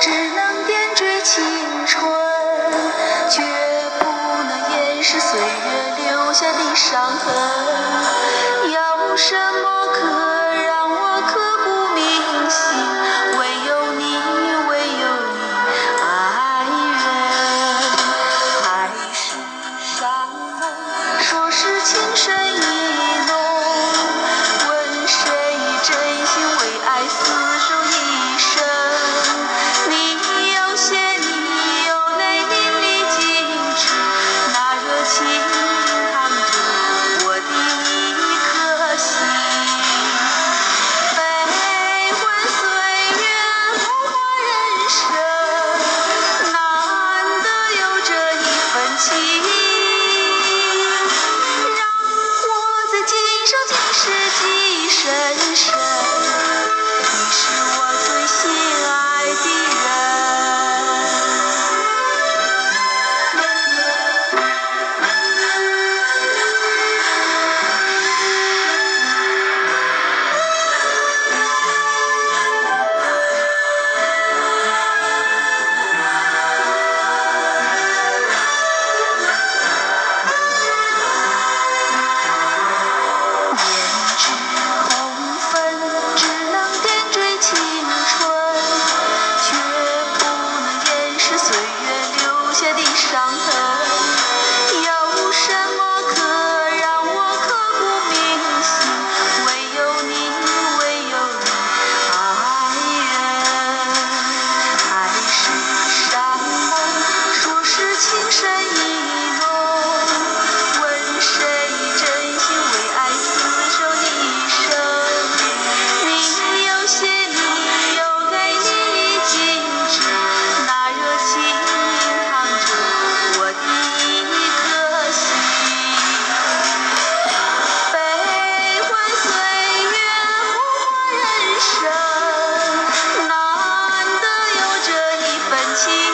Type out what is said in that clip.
只能点缀青春，却不能掩饰岁月留下的伤痕。有什么可？心。